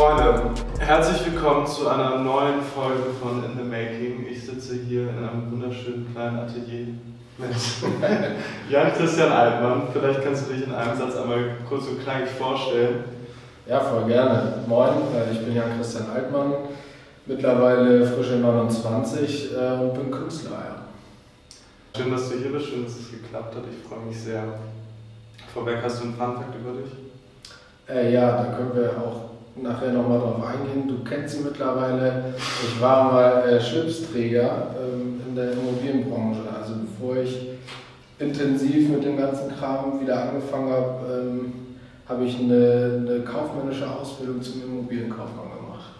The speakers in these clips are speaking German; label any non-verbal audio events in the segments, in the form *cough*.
Freunde, herzlich willkommen zu einer neuen Folge von In the Making. Ich sitze hier in einem wunderschönen kleinen Atelier mit *laughs* Jan Christian Altmann. Vielleicht kannst du dich in einem Satz einmal kurz und klein vorstellen. Ja, voll gerne. Moin, äh, ich bin Jan Christian Altmann, mittlerweile frische 29 äh, und bin Künstler. Ja. Schön, dass du hier bist, schön, dass es geklappt hat. Ich freue mich sehr. Vorweg hast du einen Funfact über dich? Äh, ja, da können wir auch nachher nochmal drauf eingehen. Du kennst sie mittlerweile. Ich war mal äh, Schlipsträger ähm, in der Immobilienbranche. Also bevor ich intensiv mit dem ganzen Kram wieder angefangen habe, ähm, habe ich eine, eine kaufmännische Ausbildung zum Immobilienkaufmann gemacht.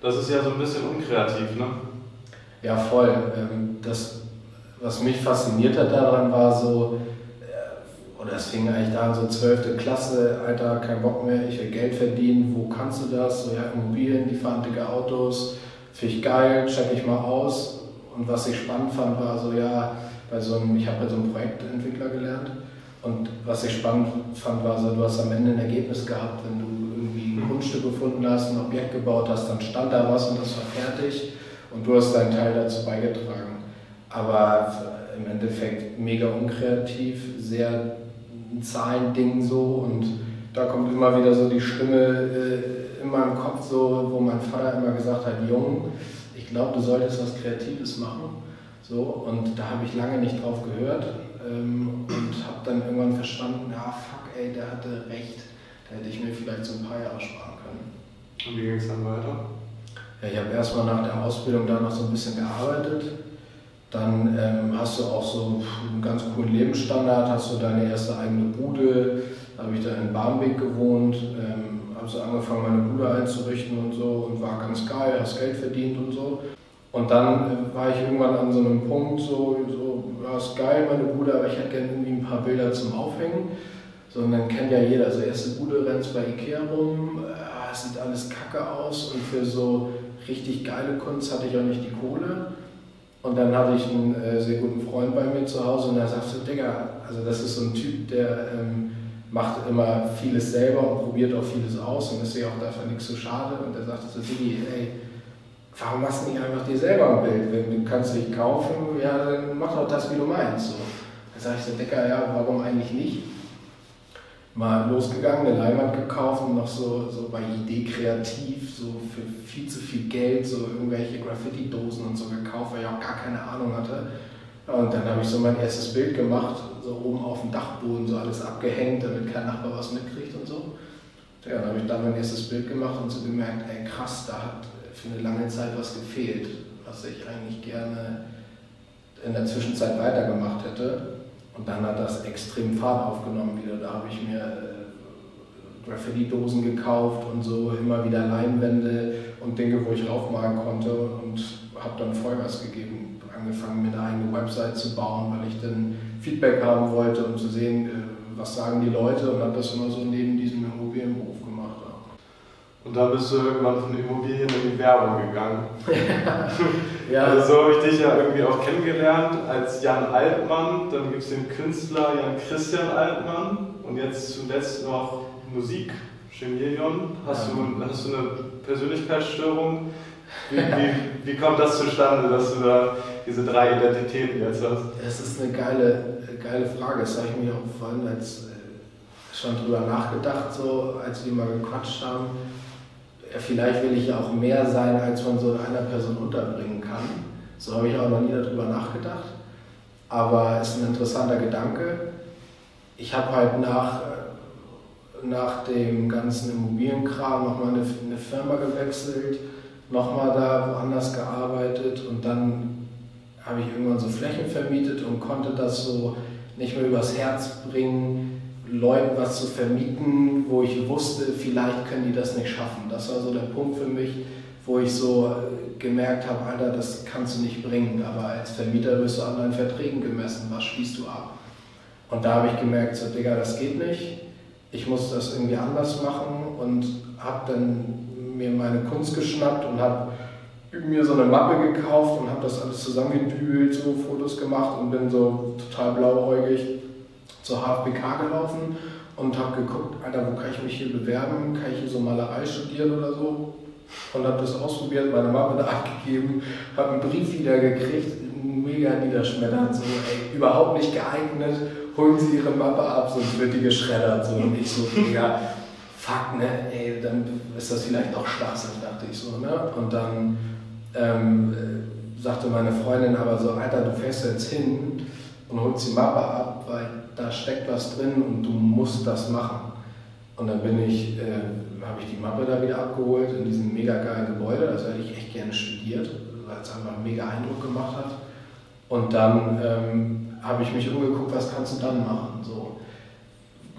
Das ist ja so ein bisschen unkreativ, ne? Ja, voll. Ähm, das, was mich fasziniert hat daran, war so, oder es fing eigentlich da an, so 12. Klasse, Alter, kein Bock mehr, ich will Geld verdienen, wo kannst du das? So, ja, Immobilien, die fahren dicke Autos, finde ich geil, check ich mal aus. Und was ich spannend fand, war so, ja, bei so einem, ich habe bei so einem Projektentwickler gelernt. Und was ich spannend fand, war so, du hast am Ende ein Ergebnis gehabt, wenn du irgendwie ein Grundstück gefunden hast, ein Objekt gebaut hast, dann stand da was und das war fertig und du hast deinen Teil dazu beigetragen. Aber im Endeffekt mega unkreativ, sehr ein Zahlending so und da kommt immer wieder so die Stimme äh, in meinem Kopf, so, wo mein Vater immer gesagt hat, Jung, ich glaube, du solltest was Kreatives machen. So, und da habe ich lange nicht drauf gehört ähm, und habe dann irgendwann verstanden, ja, fuck, ey, der hatte recht. Da hätte ich mir vielleicht so ein paar Jahre sparen können. Und wie ging es dann weiter? Ja, ich habe erstmal nach der Ausbildung da noch so ein bisschen gearbeitet dann ähm, hast du auch so einen ganz coolen Lebensstandard, hast du deine erste eigene Bude, da habe ich da in Barmbek gewohnt, ähm, habe so angefangen meine Bude einzurichten und so und war ganz geil, hast Geld verdient und so. Und dann äh, war ich irgendwann an so einem Punkt, so, so ja, ist geil meine Bude, aber ich hätte gerne irgendwie ein paar Bilder zum Aufhängen. So, und dann kennt ja jeder, also erste Bude rennst bei Ikea rum, äh, sieht alles kacke aus und für so richtig geile Kunst hatte ich auch nicht die Kohle. Und dann hatte ich einen äh, sehr guten Freund bei mir zu Hause und der sagte, Digga, also das ist so ein Typ, der ähm, macht immer vieles selber und probiert auch vieles aus und ist ja auch dafür nichts so schade. Und er sagte so, Diggi, ey, warum machst du nicht einfach dir selber ein Bild? Wenn du kannst dich kaufen, ja, dann mach doch das, wie du meinst. So. Dann sage ich so, Digga, ja, warum eigentlich nicht? Mal losgegangen, eine Leinwand gekauft und noch so, so bei Idee kreativ, so für viel zu viel Geld, so irgendwelche Graffiti-Dosen und so gekauft, weil ich auch gar keine Ahnung hatte. Und dann habe ich so mein erstes Bild gemacht, so oben auf dem Dachboden, so alles abgehängt, damit kein Nachbar was mitkriegt und so. Ja, dann habe ich dann mein erstes Bild gemacht und so gemerkt, ey krass, da hat für eine lange Zeit was gefehlt, was ich eigentlich gerne in der Zwischenzeit weitergemacht hätte. Und dann hat das extrem Fahrt aufgenommen wieder. Da habe ich mir äh, Graffiti-Dosen gekauft und so immer wieder Leinwände und Dinge, wo ich raufmalen konnte und habe dann Vollgas gegeben. Angefangen mir eine eigene Website zu bauen, weil ich dann Feedback haben wollte, um zu sehen, äh, was sagen die Leute und habe das immer so neben diesem Immobilienberuf. Und dann bist du irgendwann von Immobilien in die Werbung gegangen. *laughs* ja. Also so habe ich dich ja irgendwie auch kennengelernt als Jan Altmann. Dann gibt es den Künstler Jan Christian Altmann und jetzt zuletzt noch Musik, Chemilion. Hast, ja. du, hast du eine Persönlichkeitsstörung? Wie, wie, wie kommt das zustande, dass du da diese drei Identitäten jetzt hast? Das ist eine geile, geile Frage. Das habe ich mir auch vorhin als, äh, schon drüber nachgedacht, so, als wir mal gequatscht haben vielleicht will ich ja auch mehr sein, als man so in einer Person unterbringen kann. So habe ich auch noch nie darüber nachgedacht. Aber es ist ein interessanter Gedanke. Ich habe halt nach, nach dem ganzen Immobilienkram nochmal eine, eine Firma gewechselt, nochmal da woanders gearbeitet und dann habe ich irgendwann so Flächen vermietet und konnte das so nicht mehr übers Herz bringen, Leuten was zu vermieten, wo ich wusste, vielleicht können die das nicht schaffen. Das war so der Punkt für mich, wo ich so äh, gemerkt habe, Alter, das kannst du nicht bringen. Aber als Vermieter wirst du an deinen Verträgen gemessen, was schließt du ab? Und da habe ich gemerkt, so Digga, das geht nicht. Ich muss das irgendwie anders machen und habe dann mir meine Kunst geschnappt und habe mir so eine Mappe gekauft und habe das alles zusammengedübelt, so Fotos gemacht und bin so total blauäugig zur HFBK gelaufen und habe geguckt, Alter, wo kann ich mich hier bewerben? Kann ich hier so Malerei studieren oder so? Und habe das ausprobiert, meine Mama da *laughs* abgegeben, habe einen Brief wieder gekriegt, mega niederschmetternd, so, ey, überhaupt nicht geeignet, holen Sie Ihre Mappe ab, sonst wird die geschreddert. So. Und ich so, mega, fuck, ne, ey, dann ist das vielleicht doch Schwachsinn, dachte ich so, ne? Und dann ähm, äh, sagte meine Freundin aber so, Alter, du fährst jetzt hin und holst die Mappe ab, weil da steckt was drin und du musst das machen. Und dann bin ich, äh, habe ich die Mappe da wieder abgeholt in diesem mega geilen Gebäude, das hätte ich echt gerne studiert, weil es einfach einen mega Eindruck gemacht hat. Und dann ähm, habe ich mich umgeguckt, was kannst du dann machen? So,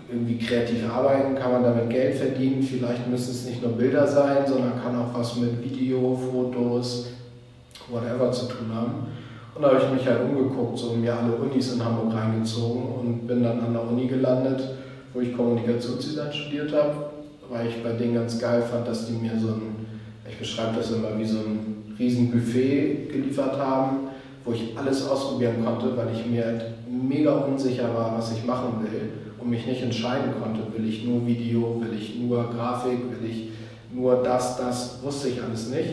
irgendwie kreativ arbeiten, kann man damit Geld verdienen, vielleicht müssen es nicht nur Bilder sein, sondern kann auch was mit Video, Fotos, whatever zu tun haben. Und da habe ich mich halt umgeguckt, so mir alle Unis in Hamburg reingezogen und bin dann an der Uni gelandet, wo ich Kommunikationsdesign studiert habe, weil ich bei denen ganz geil fand, dass die mir so ein, ich beschreibe das immer wie so ein riesen Buffet geliefert haben, wo ich alles ausprobieren konnte, weil ich mir halt mega unsicher war, was ich machen will und mich nicht entscheiden konnte, will ich nur Video, will ich nur Grafik, will ich nur das, das, wusste ich alles nicht.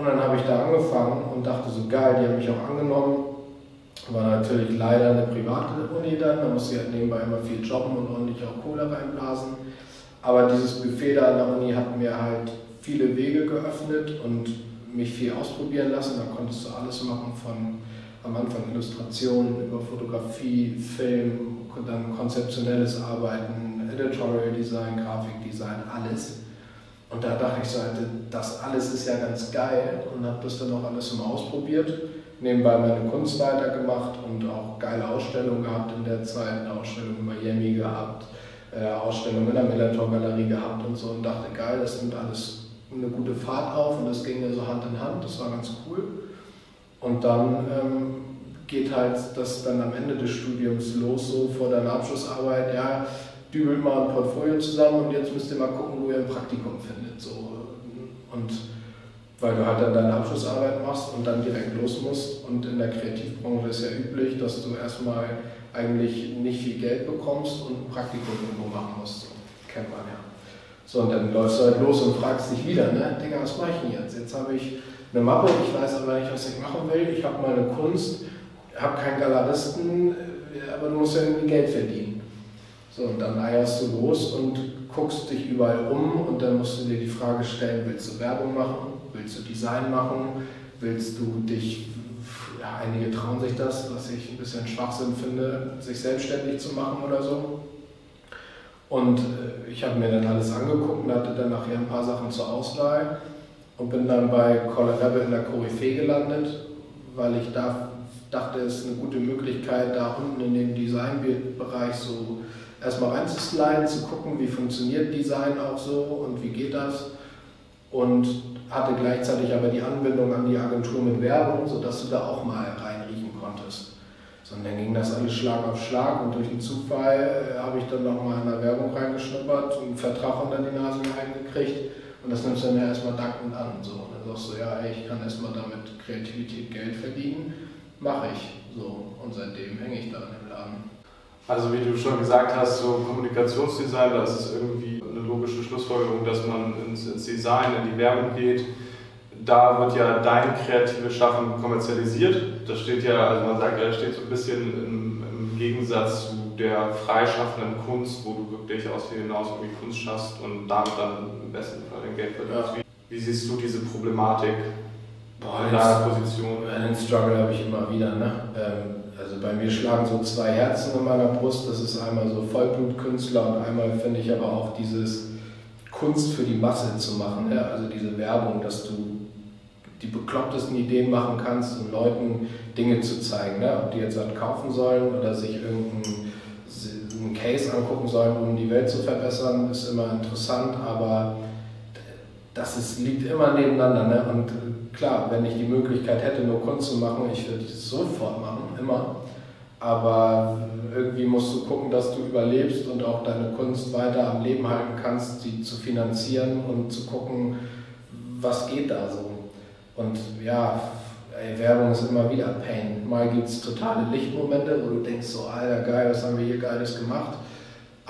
Und dann habe ich da angefangen und dachte so geil, die haben mich auch angenommen. War natürlich leider eine private Uni dann, da musste ich halt nebenbei immer viel jobben und ordentlich auch Kohle reinblasen. Aber dieses Buffet da an der Uni hat mir halt viele Wege geöffnet und mich viel ausprobieren lassen. Da konntest du alles machen von am Anfang Illustrationen über Fotografie, Film, dann konzeptionelles Arbeiten, Editorial Design, Grafikdesign, alles. Und da dachte ich so, das alles ist ja ganz geil. Und habe das dann auch alles immer ausprobiert. Nebenbei meine Kunst weitergemacht und auch geile Ausstellungen gehabt in der Zeit, eine Ausstellung in Miami gehabt, äh, Ausstellung in der Millertor Galerie gehabt und so. Und dachte, geil, das nimmt alles eine gute Fahrt auf. Und das ging mir so Hand in Hand, das war ganz cool. Und dann ähm, geht halt das dann am Ende des Studiums los, so vor deiner Abschlussarbeit, ja, dübelt mal ein Portfolio zusammen und jetzt müsst ihr mal gucken, wo ihr ein Praktikum findet. So. Und weil du halt dann deine Abschlussarbeit machst und dann direkt los musst. Und in der Kreativbranche ist ja üblich, dass du erstmal eigentlich nicht viel Geld bekommst und ein Praktikum irgendwo machen musst. So. Kennt man ja. So, und dann läufst du halt los und fragst dich wieder, ne, Digga, was mache ich denn jetzt? Jetzt habe ich eine Mappe, ich weiß aber nicht, was ich machen will. Ich habe meine Kunst, habe keinen Galeristen, äh, aber du musst ja irgendwie Geld verdienen. So, und dann eierst du los und guckst dich überall um und dann musst du dir die Frage stellen, willst du Werbung machen, willst du Design machen, willst du dich, ja, einige trauen sich das, was ich ein bisschen Schwachsinn finde, sich selbstständig zu machen oder so. Und äh, ich habe mir dann alles angeguckt und hatte dann nachher ein paar Sachen zur Auswahl und bin dann bei Colin Rebel in der Koryphäe gelandet, weil ich da dachte, es ist eine gute Möglichkeit, da unten in den Designbereich so erstmal reinzusliden, zu gucken, wie funktioniert Design auch so und wie geht das. Und hatte gleichzeitig aber die Anbindung an die Agentur mit Werbung, sodass du da auch mal reinriechen konntest. So, und dann ging das alles Schlag auf Schlag und durch den Zufall äh, habe ich dann nochmal in der Werbung reingeschnuppert und einen Vertrag unter die Nase reingekriegt und das nimmst du dann ja erstmal dankend an. So. Und dann sagst du, ja, ey, ich kann erstmal damit Kreativität Geld verdienen, mache ich. So. Und seitdem hänge ich da in dem Laden. Also wie du schon gesagt hast, so Kommunikationsdesign, da ist es irgendwie eine logische Schlussfolgerung, dass man ins, ins Design, in die Werbung geht. Da wird ja dein kreatives Schaffen kommerzialisiert. Das steht ja, also man sagt das steht so ein bisschen im, im Gegensatz zu der freischaffenden Kunst, wo du wirklich aus dir hinaus irgendwie Kunst schaffst und damit dann im besten Fall dein Geld verdienst. Ja. Wie, wie, siehst du diese Problematik Boah, in deiner Position? Einen Struggle habe ich immer wieder. Ne? Ähm, also bei mir schlagen so zwei Herzen in meiner Brust. Das ist einmal so Vollblutkünstler und einmal finde ich aber auch dieses Kunst für die Masse zu machen. Ne? Also diese Werbung, dass du die beklopptesten Ideen machen kannst, um Leuten Dinge zu zeigen. Ne? Ob die jetzt halt kaufen sollen oder sich irgendein einen Case angucken sollen, um die Welt zu verbessern, ist immer interessant, aber das ist, liegt immer nebeneinander. Ne? Und klar, wenn ich die Möglichkeit hätte, nur Kunst zu machen, ich würde es sofort machen, immer. Aber irgendwie musst du gucken, dass du überlebst und auch deine Kunst weiter am Leben halten kannst, sie zu finanzieren und zu gucken, was geht da so. Und ja, ey, Werbung ist immer wieder Pain. Mal gibt es totale Lichtmomente, wo du denkst so, Alter, geil, was haben wir hier Geiles gemacht.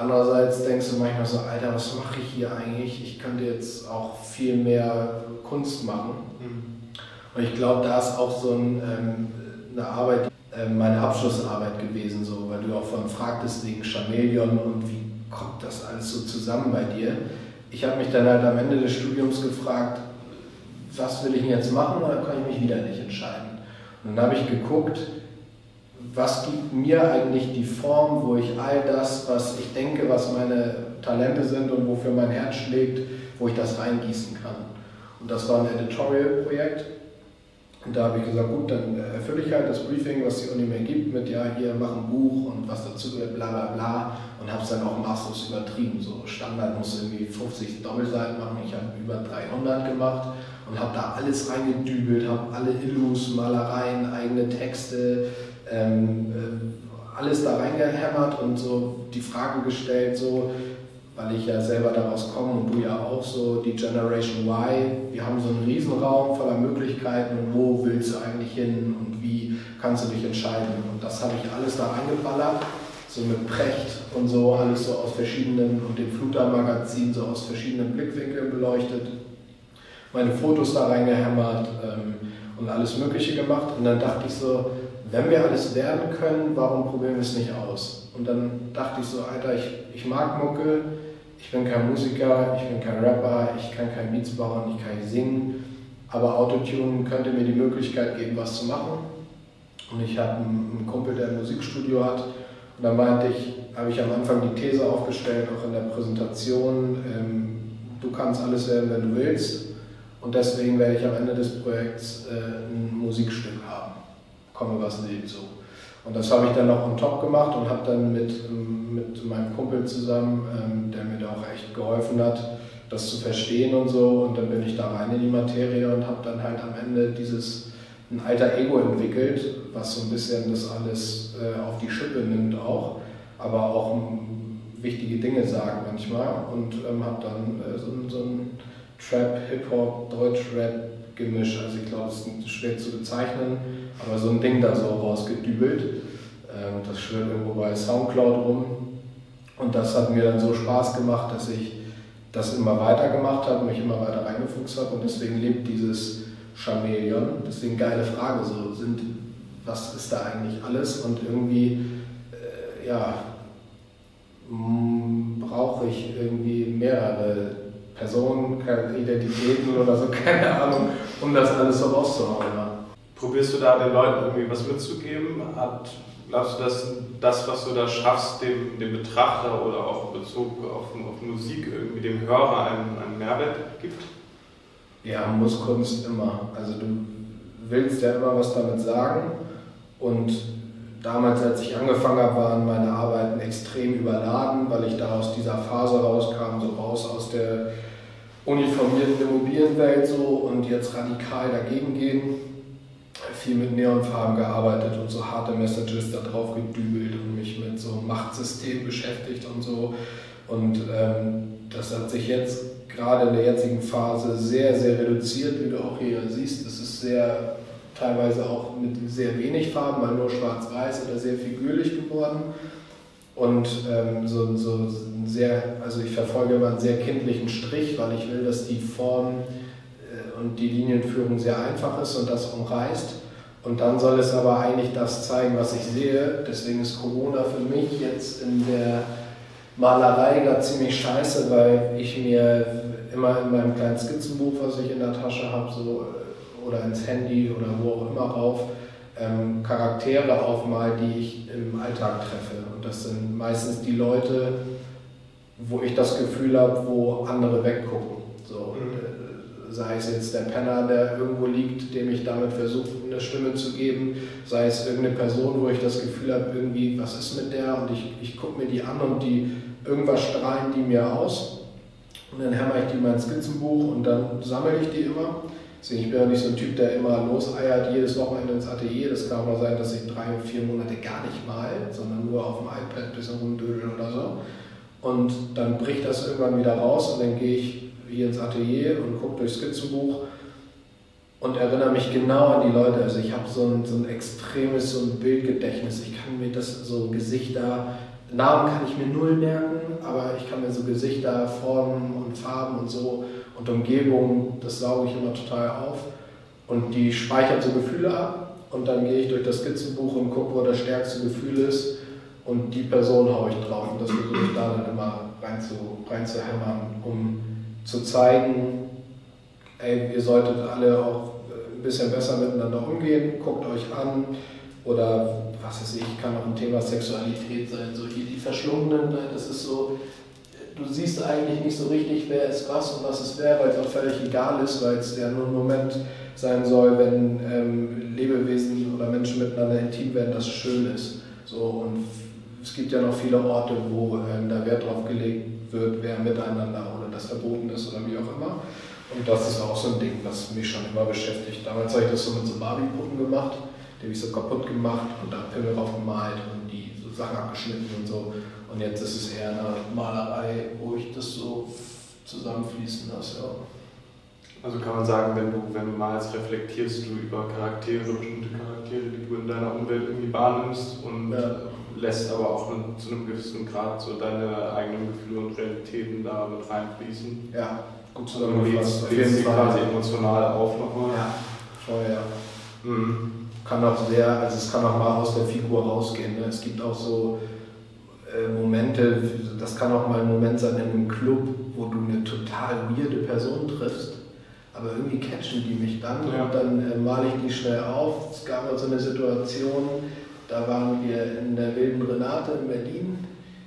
Andererseits denkst du manchmal so, Alter, was mache ich hier eigentlich? Ich könnte jetzt auch viel mehr Kunst machen. Mhm. Und ich glaube, da ist auch so ein, ähm, eine Arbeit, äh, meine Abschlussarbeit gewesen, so, weil du auch von fragtest wegen Chameleon und wie kommt das alles so zusammen bei dir. Ich habe mich dann halt am Ende des Studiums gefragt, was will ich jetzt machen, oder kann ich mich wieder nicht entscheiden. Und dann habe ich geguckt, was gibt mir eigentlich die Form, wo ich all das, was ich denke, was meine Talente sind und wofür mein Herz schlägt, wo ich das reingießen kann. Und das war ein Editorial-Projekt. Und da habe ich gesagt, gut, dann erfülle ich halt das Briefing, was die Uni mir gibt, mit ja, hier mach ein Buch und was dazu gehört, bla bla bla. Und habe es dann auch maßlos übertrieben. So Standard muss irgendwie 50 Doppelseiten machen, ich habe über 300 gemacht und habe da alles reingedübelt, habe alle Illus, Malereien, eigene Texte, ähm, äh, alles da reingehämmert und so die Frage gestellt, so, weil ich ja selber daraus komme und du ja auch so, die Generation Y, wir haben so einen Riesenraum voller Möglichkeiten und wo willst du eigentlich hin und wie kannst du dich entscheiden? Und das habe ich alles da reingeballert, so mit Precht und so, alles so aus verschiedenen und dem Fluter-Magazin so aus verschiedenen Blickwinkeln beleuchtet, meine Fotos da reingehämmert ähm, und alles Mögliche gemacht und dann dachte ich so, wenn wir alles werden können, warum probieren wir es nicht aus? Und dann dachte ich so, Alter, ich, ich mag Mucke, ich bin kein Musiker, ich bin kein Rapper, ich kann kein Beats bauen, ich kann nicht singen, aber Autotune könnte mir die Möglichkeit geben, was zu machen. Und ich habe einen, Kumpel, der ein Musikstudio hat, und dann meinte ich, habe ich am Anfang die These aufgestellt, auch in der Präsentation, ähm, du kannst alles werden, wenn du willst. Und deswegen werde ich am Ende des Projekts äh, ein Musikstück haben komme was lebt so. Und das habe ich dann noch on top gemacht und habe dann mit, mit meinem Kumpel zusammen, ähm, der mir da auch echt geholfen hat, das zu verstehen und so. Und dann bin ich da rein in die Materie und habe dann halt am Ende dieses ein alter Ego entwickelt, was so ein bisschen das alles äh, auf die Schippe nimmt auch, aber auch ähm, wichtige Dinge sagt manchmal. Und ähm, habe dann äh, so, so ein Trap, Hip-Hop, Deutsch-Rap Gemisch. Also ich glaube, es ist schwer zu bezeichnen, aber so ein Ding da so rausgedübelt. Ähm, das schwirrt irgendwo bei Soundcloud rum. Und das hat mir dann so Spaß gemacht, dass ich das immer weiter gemacht habe, mich immer weiter reingefuchst habe und deswegen lebt dieses Chameleon. Deswegen geile Frage, so sind, was ist da eigentlich alles und irgendwie, äh, ja, brauche ich irgendwie mehrere Personen, Identitäten oder so, *laughs* keine Ahnung, um das alles so rauszuhauen. Ja. Probierst du da den Leuten irgendwie was mitzugeben? Hat, glaubst du, dass das, was du da schaffst, dem, dem Betrachter oder auch in Bezug auf, auf Musik irgendwie dem Hörer einen, einen Mehrwert gibt? Ja, muss Kunst immer. Also du willst ja immer was damit sagen und damals, als ich angefangen habe, waren meine Arbeiten extrem überladen, weil ich da aus dieser Phase rauskam, so raus aus der uniformierten Immobilienwelt so und jetzt radikal dagegen gehen. Viel mit Neonfarben gearbeitet und so harte Messages da drauf gedübelt und mich mit so Machtsystemen beschäftigt und so. Und ähm, das hat sich jetzt gerade in der jetzigen Phase sehr, sehr reduziert, wie du auch hier siehst. Es ist sehr, teilweise auch mit sehr wenig Farben, mal nur schwarz-weiß oder sehr figürlich geworden und ähm, so, so sehr, also ich verfolge immer einen sehr kindlichen Strich, weil ich will, dass die Form äh, und die Linienführung sehr einfach ist und das umreißt. Und dann soll es aber eigentlich das zeigen, was ich sehe. Deswegen ist Corona für mich jetzt in der Malerei gerade ziemlich scheiße, weil ich mir immer in meinem kleinen Skizzenbuch, was ich in der Tasche habe, so, äh, oder ins Handy oder wo auch immer rauf, ähm, Charaktere aufmalt, die ich im Alltag treffe. Und das sind meistens die Leute, wo ich das Gefühl habe, wo andere weggucken. So, mhm. Äh, sei es jetzt der Penner, der irgendwo liegt, dem ich damit versuche, eine Stimme zu geben, sei es irgendeine Person, wo ich das Gefühl habe, irgendwie, was ist mit der? Und ich, ich gucke mir die an und die irgendwas strahlen die mir aus. Und dann hämmer ich die in mein Skizzenbuch und dann sammle ich die immer Deswegen, ich bin ja nicht so ein Typ, der immer loseiert, jedes Wochenende ins Atelier. Das kann mal sein, dass ich drei, vier Monate gar nicht mal, sondern nur auf dem iPad ein bisschen rumdödeln oder so. Und dann bricht das irgendwann wieder raus und dann gehe ich hier ins Atelier und gucke durchs Skizzenbuch und erinnere mich genau an die Leute. Also ich habe so ein, so ein extremes so ein Bildgedächtnis. Ich kann mir das so Gesichter, Namen kann ich mir null merken, aber ich kann mir so Gesichter, Formen und Farben und so und Umgebung, das sauge ich immer total auf. Und die speichert so Gefühle ab und dann gehe ich durch das Skizzenbuch und gucke, wo das stärkste Gefühl ist und die Person haue ich drauf und das versuche ich da dann immer rein zu, rein zu hämmern, um zu zeigen, ey, ihr solltet alle auch ein bisschen besser miteinander umgehen, guckt euch an oder was weiß ich, kann auch ein Thema Sexualität sein, so hier die Verschlungenen, ne, das ist so, du siehst eigentlich nicht so richtig, wer ist was und was ist wer, weil es auch völlig egal ist, weil es ja nur ein Moment sein soll, wenn ähm, Lebewesen oder Menschen miteinander intim werden, das schön ist. So, und es gibt ja noch viele Orte, wo ähm, da Wert drauf gelegt wird, wer miteinander oder das verboten ist oder wie auch immer. Und das ist auch so ein Ding, was mich schon immer beschäftigt. Damals habe ich das so mit so Barbie-Puppen gemacht, die habe ich so kaputt gemacht und da Pimmel drauf gemalt und die so Sachen abgeschnitten und so. Und jetzt ist es eher eine Malerei, wo ich das so zusammenfließen lasse. Ja. Also kann man sagen, wenn du, wenn du malst, reflektierst du über Charaktere, bestimmte Charaktere, die du in deiner Umwelt irgendwie wahrnimmst und ja. lässt aber auch zu einem gewissen Grad so deine eigenen Gefühle und Realitäten da mit reinfließen. Ja, gut zusammengefasst. Du lädst sie quasi emotional auf nochmal. Ja, voll, ja. Mhm. Kann auch sehr, also es kann auch mal aus der Figur rausgehen. Ne? Es gibt auch so äh, Momente, das kann auch mal ein Moment sein in einem Club, wo du eine total weirde Person triffst, aber irgendwie catchen die mich dann ja. und dann äh, male ich die schnell auf. Es gab also eine Situation, da waren wir in der Wilden Renate in Berlin.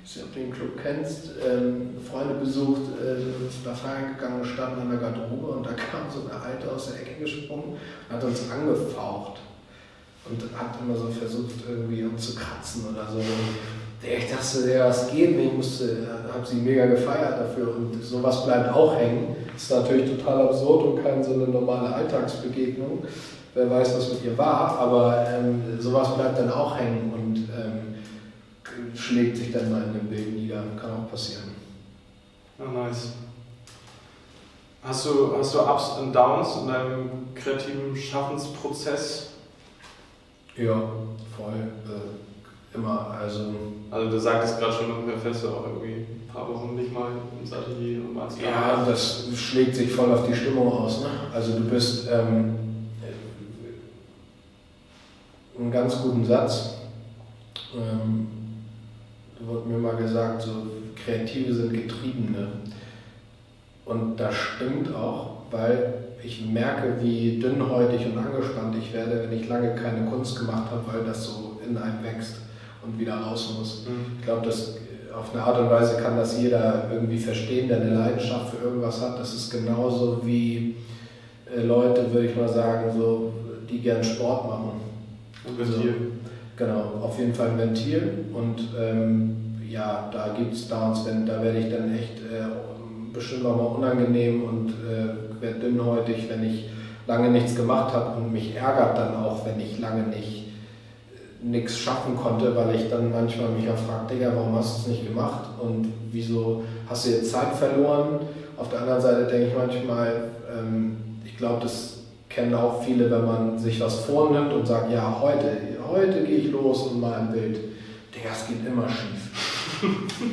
Ich weiß nicht, ob du den Club kennst. Ähm, Freunde besucht, äh, da feiern gegangen, standen an der Garderobe und da *laughs* kam so eine Alte aus der Ecke gesprungen und hat uns angefaucht und hat immer so versucht, irgendwie uns zu kratzen oder so. Ich dachte, ja, was geht nicht, musste, habe sie mega gefeiert dafür und sowas bleibt auch hängen. Ist natürlich total absurd und keine so eine normale Alltagsbegegnung. Wer weiß, was mit ihr war, aber ähm, sowas bleibt dann auch hängen und ähm, schlägt sich dann mal in dem Bild nieder. Kann auch passieren. Ja, nice. Hast du, hast du Ups und Downs in deinem kreativen Schaffensprozess? Ja, voll. Äh, Immer, also. Also du sagtest gerade schon, ungefähr fährst du auch irgendwie ein paar Wochen nicht mal ins Atelier und malst Ja, das schlägt sich voll auf die Stimmung aus. Ne? Also du bist ähm, einen ganz guten Satz. Ähm, da wurde mir mal gesagt, so Kreative sind Getriebene. Und das stimmt auch, weil ich merke, wie dünnhäutig und angespannt ich werde, wenn ich lange keine Kunst gemacht habe, weil das so in einem wächst und wieder raus muss. Mhm. Ich glaube, dass auf eine Art und Weise kann das jeder irgendwie verstehen, der eine Leidenschaft für irgendwas hat. Das ist genauso wie äh, Leute, würde ich mal sagen, so, die gern Sport machen. Ein Ventil. Also, genau, auf jeden Fall ein Ventil. Und ähm, ja, da gibt es Downs, wenn, da werde ich dann echt äh, bestimmt auch mal unangenehm und äh, werde dünnhäutig, wenn ich lange nichts gemacht habe und mich ärgert dann auch, wenn ich lange nicht nichts schaffen konnte, weil ich dann manchmal mich auch frage, Digga, warum hast du es nicht gemacht und wieso hast du jetzt Zeit verloren? Auf der anderen Seite denke ich manchmal, ähm, ich glaube, das kennen auch viele, wenn man sich was vornimmt und sagt, ja, heute, heute gehe ich los und mal ein Bild. Digga, es geht immer schief.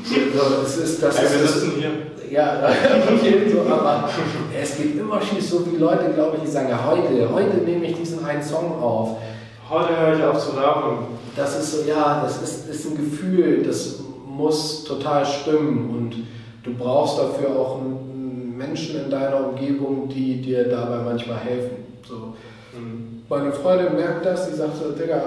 So, es ist, das ist, das, hier. Ja, *laughs* so, aber es geht immer schief, so wie Leute, glaube ich, die sagen, ja, heute, heute nehme ich diesen einen Song auf Heute höre ich auf zu rauchen. Das ist so, ja, das ist, ist ein Gefühl, das muss total stimmen und du brauchst dafür auch Menschen in deiner Umgebung, die dir dabei manchmal helfen. So. Mhm. Meine Freundin merkt das, die sagt so, Digga,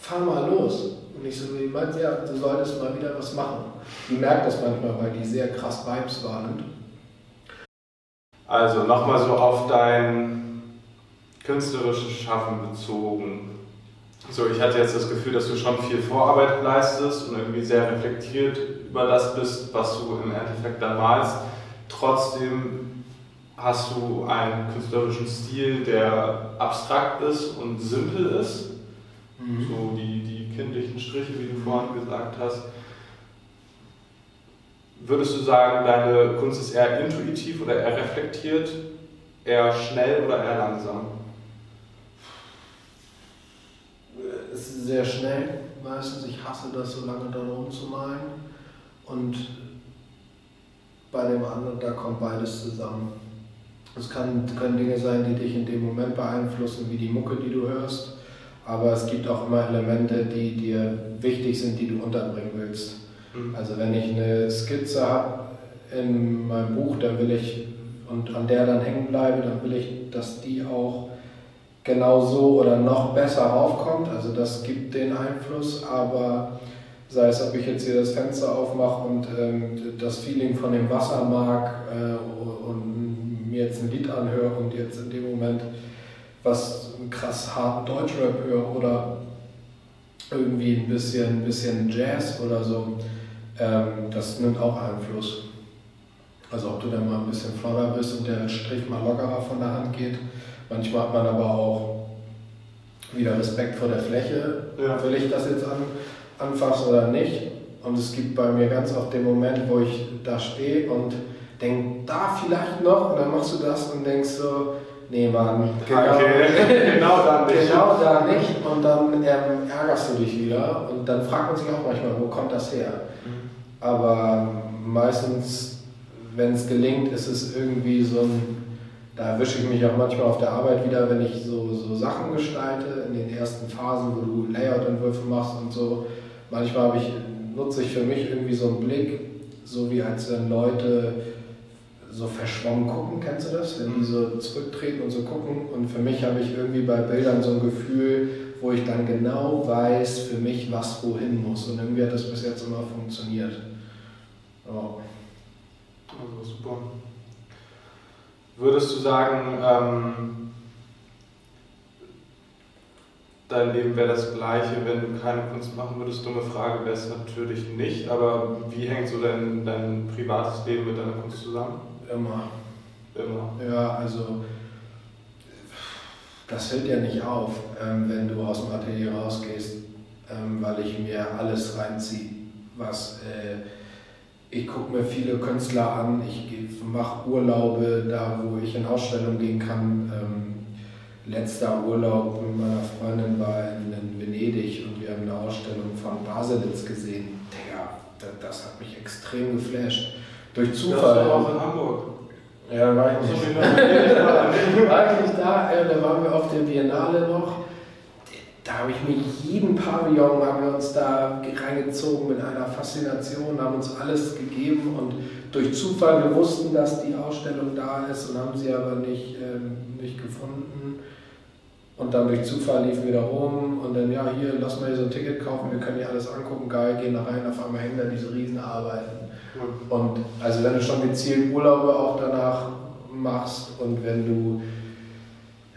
fahr mal los. Und ich so, meinst ja, du solltest mal wieder was machen. Die merkt das manchmal, weil die sehr krass Vibes wahrnimmt. Also nochmal so auf dein künstlerisches Schaffen bezogen. So, ich hatte jetzt das Gefühl, dass du schon viel Vorarbeit leistest und irgendwie sehr reflektiert über das bist, was du im Endeffekt dann malst. Trotzdem hast du einen künstlerischen Stil, der abstrakt ist und simpel ist. Mhm. So die kindlichen Striche, wie du vorhin gesagt hast. Würdest du sagen, deine Kunst ist eher intuitiv oder eher reflektiert? Eher schnell oder eher langsam? Es ist sehr schnell meistens. Ich hasse das, so lange da rumzumalen. Und bei dem anderen, da kommt beides zusammen. Es kann, können Dinge sein, die dich in dem Moment beeinflussen, wie die Mucke, die du hörst. Aber es gibt auch immer Elemente, die dir wichtig sind, die du unterbringen willst. Mhm. Also wenn ich eine Skizze habe in meinem Buch, dann will ich und an der dann hängen bleibe, dann will ich, dass die auch genau so oder noch besser raufkommt. Also das gibt den Einfluss, aber sei es, ob ich jetzt hier das Fenster aufmache und ähm, das Feeling von dem Wasser mag äh, und mir jetzt ein Lied anhöre und jetzt in dem Moment was krass harten Deutschrap höre oder irgendwie ein bisschen, ein bisschen Jazz oder so, ähm, das nimmt auch Einfluss. Also ob du dann mal ein bisschen flotter bist und der Strich mal lockerer von der Hand geht. Manchmal hat man aber auch wieder Respekt vor der Fläche. Ja. Will ich das jetzt an, anfassen oder nicht? Und es gibt bei mir ganz oft den Moment, wo ich da stehe und denke, da vielleicht noch. Und dann machst du das und denkst so, nee Mann, *laughs* genau, okay. genau da nicht. Genau da nicht. Und dann ähm, ärgerst du dich wieder. Und dann fragt man sich auch manchmal, wo kommt das her? Mhm. Aber meistens wenn es gelingt, ist es irgendwie so ein, da erwische ich mich auch manchmal auf der Arbeit wieder, wenn ich so, so Sachen gestalte, in den ersten Phasen, wo du Layout-Entwürfe machst und so. Manchmal ich, nutze ich für mich irgendwie so einen Blick, so wie als wenn Leute so verschwommen gucken, kennst du das? Wenn die so zurücktreten und so gucken. Und für mich habe ich irgendwie bei Bildern so ein Gefühl, wo ich dann genau weiß für mich, was wohin muss. Und irgendwie hat das bis jetzt immer funktioniert. Oh. Also super. Würdest du sagen, ähm, dein Leben wäre das gleiche, wenn du keine Kunst machen würdest? Dumme Frage wäre es natürlich nicht, aber wie hängt so dein, dein privates Leben mit deiner Kunst zusammen? Immer. Immer. Ja, also das hört ja nicht auf, ähm, wenn du aus dem Atelier rausgehst, ähm, weil ich mir alles reinziehe, was äh, ich gucke mir viele Künstler an, ich mache Urlaube da, wo ich in Ausstellungen gehen kann. Ähm, letzter Urlaub mit meiner Freundin war in, Venedig und wir haben eine Ausstellung von Baselitz gesehen. Digga, das, das hat mich extrem geflasht. Durch Zufall. Das war auch in Hamburg. Ja, war ich nicht. *laughs* war ich nicht da, äh, da waren wir auf der Biennale noch da habe ich mir jeden Pavillon, haben wir uns da reingezogen mit einer Faszination, haben uns alles gegeben und durch Zufall, wir wussten, dass die Ausstellung da ist und haben sie aber nicht, ähm, nicht gefunden. Und dann durch Zufall liefen wir da rum und dann, ja, hier, lass mal hier so ein Ticket kaufen, wir können hier alles angucken, geil, gehen da rein, auf einmal hängen da diese Riesenarbeiten. Und also wenn du schon gezielt Urlaube auch danach machst und wenn du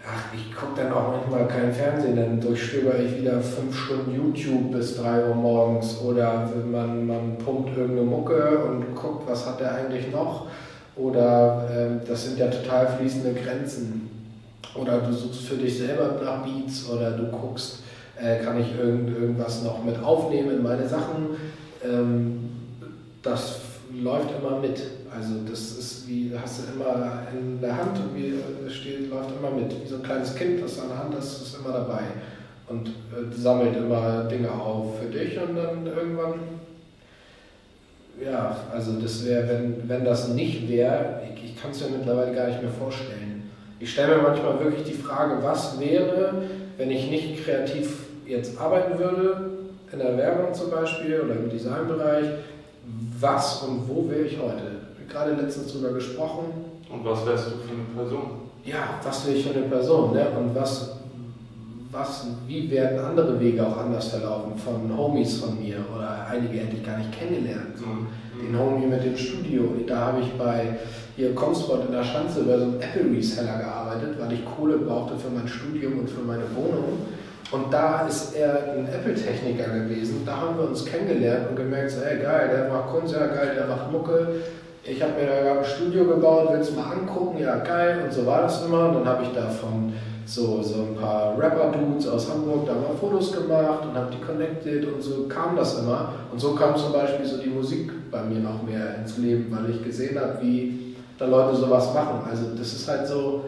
ach, ich gucke dann auch manchmal kein Fernsehen, dann durchstöber ich wieder fünf Stunden YouTube bis drei Uhr morgens oder man, man pumpt irgendeine Mucke und guckt, was hat der eigentlich noch oder äh, das sind ja total fließende Grenzen. Oder du suchst für dich selber nach Beats oder du guckst, äh, kann ich irgend, irgendwas noch mit aufnehmen in meine Sachen. Ähm, das läuft immer mit. Also das ist wie, hast du immer in der Hand und wie steht, läuft immer mit. Wie so ein kleines Kind, das an der Hand ist, ist immer dabei und äh, sammelt immer Dinge auf für dich und dann irgendwann, ja, also das wäre, wenn, wenn das nicht wäre, ich, ich kann es mir mittlerweile gar nicht mehr vorstellen. Ich stelle mir manchmal wirklich die Frage, was wäre, wenn ich nicht kreativ jetzt arbeiten würde, in der Werbung zum Beispiel oder im Designbereich, was und wo wäre ich heute? gerade letztens darüber gesprochen. Und was wärst du für eine Person? Ja, was wäre ich für eine Person? Ne? Und was, was, wie werden andere Wege auch anders verlaufen von Homies von mir oder einige hätte ich gar nicht kennengelernt. Mhm. Den Homie mit dem Studio, da habe ich bei hier Comspot in der Schanze bei so einem Apple Reseller gearbeitet, weil ich Kohle brauchte für mein Studium und für meine Wohnung. Und da ist er ein Apple-Techniker gewesen. Da haben wir uns kennengelernt und gemerkt, so, ey geil, der macht Kunst, ja geil, der macht Mucke, ich habe mir da ein Studio gebaut, willst du mal angucken? Ja, geil. Und so war das immer. Und dann habe ich da von so, so ein paar Rapper-Dudes aus Hamburg da mal Fotos gemacht und habe die connected und so kam das immer. Und so kam zum Beispiel so die Musik bei mir noch mehr ins Leben, weil ich gesehen habe, wie da Leute sowas machen. Also das ist halt so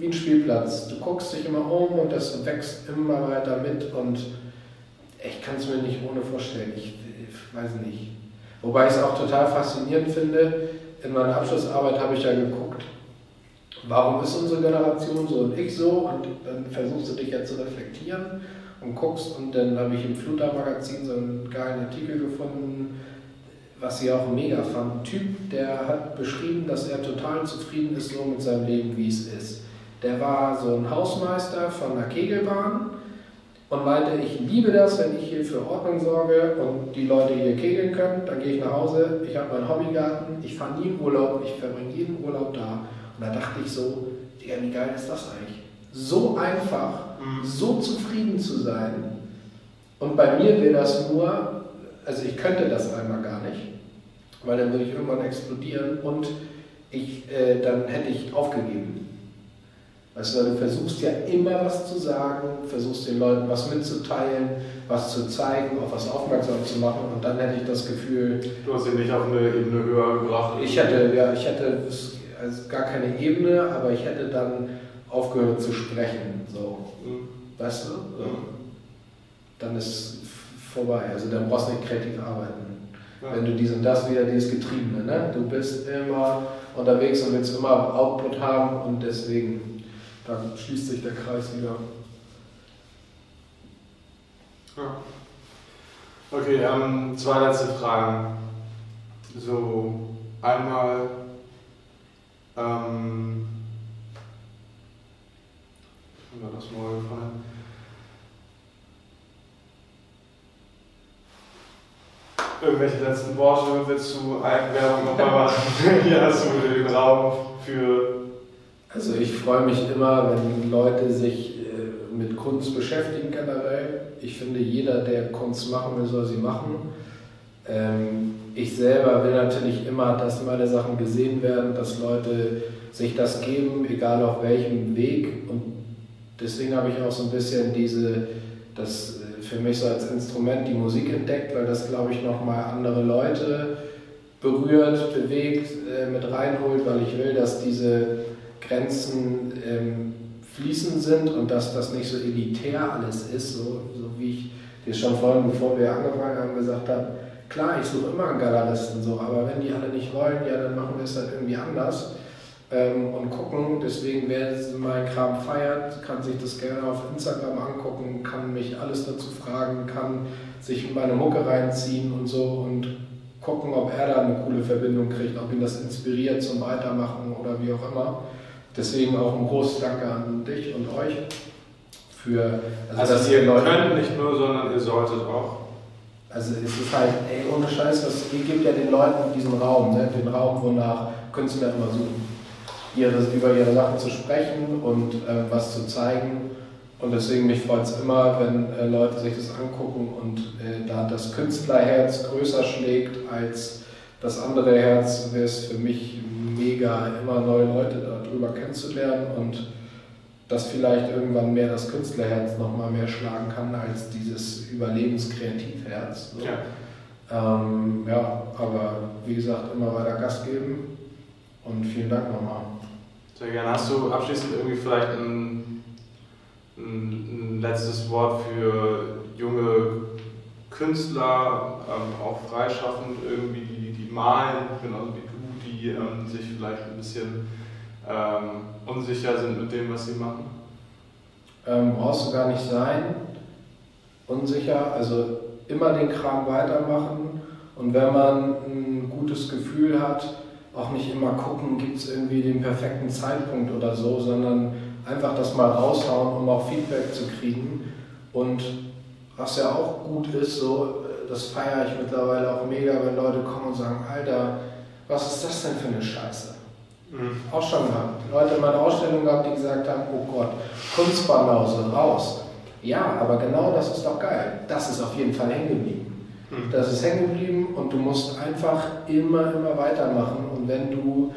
wie ein Spielplatz. Du guckst dich immer um und das wächst immer weiter mit und ich kann es mir nicht ohne vorstellen. Ich, ich weiß nicht. Wobei ich es auch total faszinierend finde. In meiner Abschlussarbeit habe ich ja geguckt, warum ist unsere Generation so und ich so und dann versuchst du dich ja zu reflektieren und guckst und dann habe ich im Fluter-Magazin so einen geilen Artikel gefunden, was ich auch mega fand. Ein Typ, der hat beschrieben, dass er total zufrieden ist so mit seinem Leben, wie es ist. Der war so ein Hausmeister von einer Kegelbahn und meinte, ich liebe das, wenn ich hier für Ordnung sorge und die Leute hier kegeln können. Dann gehe ich nach Hause, ich habe meinen Hobbygarten, ich fahre nie in Urlaub, ich verbringe jeden Urlaub da. Und da dachte ich so, Digga, wie geil ist das eigentlich? So einfach, mhm. so zufrieden zu sein. Und bei mir wäre das nur, also ich könnte das einmal gar nicht, weil dann würde ich irgendwann explodieren und ich, äh, dann hätte ich aufgegeben. Weißt du, du versuchst ja immer was zu sagen, versuchst den Leuten was mitzuteilen, was zu zeigen, auf was aufmerksam zu machen und dann hätte ich das Gefühl. Du hast ihn nicht auf eine Ebene höher gebracht. Ich hätte, ja, ich hätte also gar keine Ebene, aber ich hätte dann aufgehört zu sprechen. So. Mhm. Weißt du? Mhm. Dann ist vorbei. Also dann brauchst du nicht kreativ arbeiten. Ja. Wenn du dies und das wieder, dieses Getriebene, ne? Du bist immer unterwegs und willst immer Output haben und deswegen dann schließt sich der Kreis wieder. Ja. Okay, ähm, zwei letzte Fragen. So, einmal, ähm, wie war das mal gefallen? Irgendwelche letzten Worte willst du Eigenwerbung nochmal machen? *laughs* Hier hast du den Raum für also ich freue mich immer, wenn Leute sich äh, mit Kunst beschäftigen generell. Ich finde, jeder, der Kunst machen will, soll sie machen. Ähm, ich selber will natürlich immer, dass meine Sachen gesehen werden, dass Leute sich das geben, egal auf welchem Weg. Und deswegen habe ich auch so ein bisschen diese, das äh, für mich so als Instrument die Musik entdeckt, weil das, glaube ich, nochmal andere Leute berührt, bewegt, äh, mit reinholt, weil ich will, dass diese Grenzen ähm, fließend sind und dass das nicht so elitär alles ist, so, so wie ich dir schon vorhin, bevor wir angefangen haben, gesagt habe, klar, ich suche immer einen Galeristen, so, aber wenn die alle nicht wollen, ja, dann machen wir es halt irgendwie anders ähm, und gucken. Deswegen, wer meinen Kram feiert, kann sich das gerne auf Instagram angucken, kann mich alles dazu fragen, kann sich meine Mucke reinziehen und so und gucken, ob er da eine coole Verbindung kriegt, ob ihn das inspiriert zum Weitermachen oder wie auch immer. Deswegen auch ein großes Danke an dich und euch für. Also, also dass ihr Leute, könnt nicht nur, sondern ihr solltet auch. Also es ist halt, ey, ohne Scheiß, was, ihr gebt ja den Leuten diesen Raum, ne? den Raum, wonach Künstler immer suchen. Ihre, über ihre Sachen zu sprechen und äh, was zu zeigen. Und deswegen mich freut es immer, wenn äh, Leute sich das angucken und äh, da das Künstlerherz größer schlägt als das andere Herz, wäre es für mich mega, immer neue Leute darüber kennenzulernen und dass vielleicht irgendwann mehr das Künstlerherz nochmal mehr schlagen kann als dieses Überlebenskreativherz. So. Ja. Ähm, ja, aber wie gesagt, immer weiter Gas geben und vielen Dank nochmal. Sehr gerne. Hast du abschließend irgendwie vielleicht ein, ein, ein letztes Wort für junge Künstler, ähm, auch freischaffend irgendwie, die, die malen, genauso wie die ähm, sich vielleicht ein bisschen ähm, unsicher sind mit dem, was sie machen? Ähm, brauchst du gar nicht sein. Unsicher, also immer den Kram weitermachen und wenn man ein gutes Gefühl hat, auch nicht immer gucken, gibt es irgendwie den perfekten Zeitpunkt oder so, sondern einfach das mal raushauen, um auch Feedback zu kriegen. Und was ja auch gut ist, so, das feiere ich mittlerweile auch mega, wenn Leute kommen und sagen, Alter, was ist das denn für eine Scheiße? Mhm. Auch schon gehabt. Leute in meiner Ausstellung gehabt, die gesagt haben, oh Gott, Kunstbanause, raus. Ja, aber genau das ist doch geil. Das ist auf jeden Fall hängen geblieben. Mhm. Das ist hängen geblieben und du musst einfach immer, immer weitermachen. Und wenn du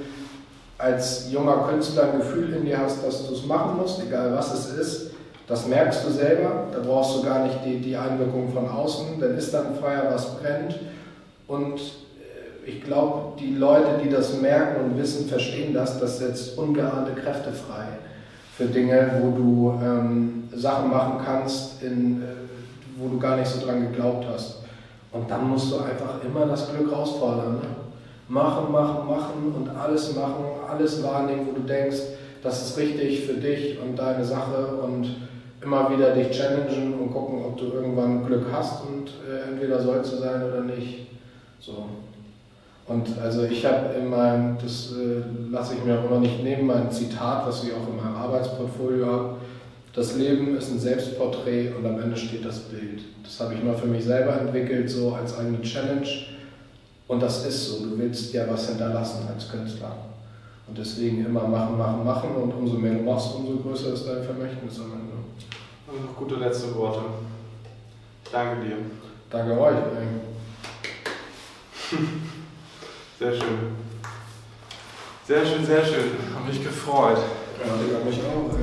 als junger Künstler ein Gefühl in dir hast, dass du es machen musst, egal was es ist, das merkst du selber, da brauchst du gar nicht die, die Einwirkung von außen, dann ist dann Feuer, was brennt und ich glaube, die Leute, die das merken und wissen, verstehen das, das setzt ungeahnte Kräfte frei für Dinge, wo du ähm, Sachen machen kannst, in, äh, wo du gar nicht so dran geglaubt hast. Und dann musst du einfach immer das Glück rausfordern. Ne? Machen, machen, machen und alles machen, alles wahrnehmen, wo du denkst, das ist richtig für dich und deine Sache und immer wieder dich challengen und gucken, ob du irgendwann Glück hast und äh, entweder sollst du sein oder nicht. So. Und also ich habe in meinem, das äh, lasse ich mir auch immer nicht nehmen, mein Zitat, was ich auch in meinem Arbeitsportfolio habe, das Leben ist ein Selbstporträt und am Ende steht das Bild. Das habe ich mal für mich selber entwickelt, so als eigene Challenge. Und das ist so, du willst ja was hinterlassen als Künstler. Und deswegen immer machen, machen, machen und umso mehr du machst, umso größer ist dein Vermächtnis am Ende. Und noch gute letzte Worte. Danke dir. Danke euch. *laughs* Sehr schön. Sehr schön, sehr schön. Habe mich gefreut. Ja, mich auch.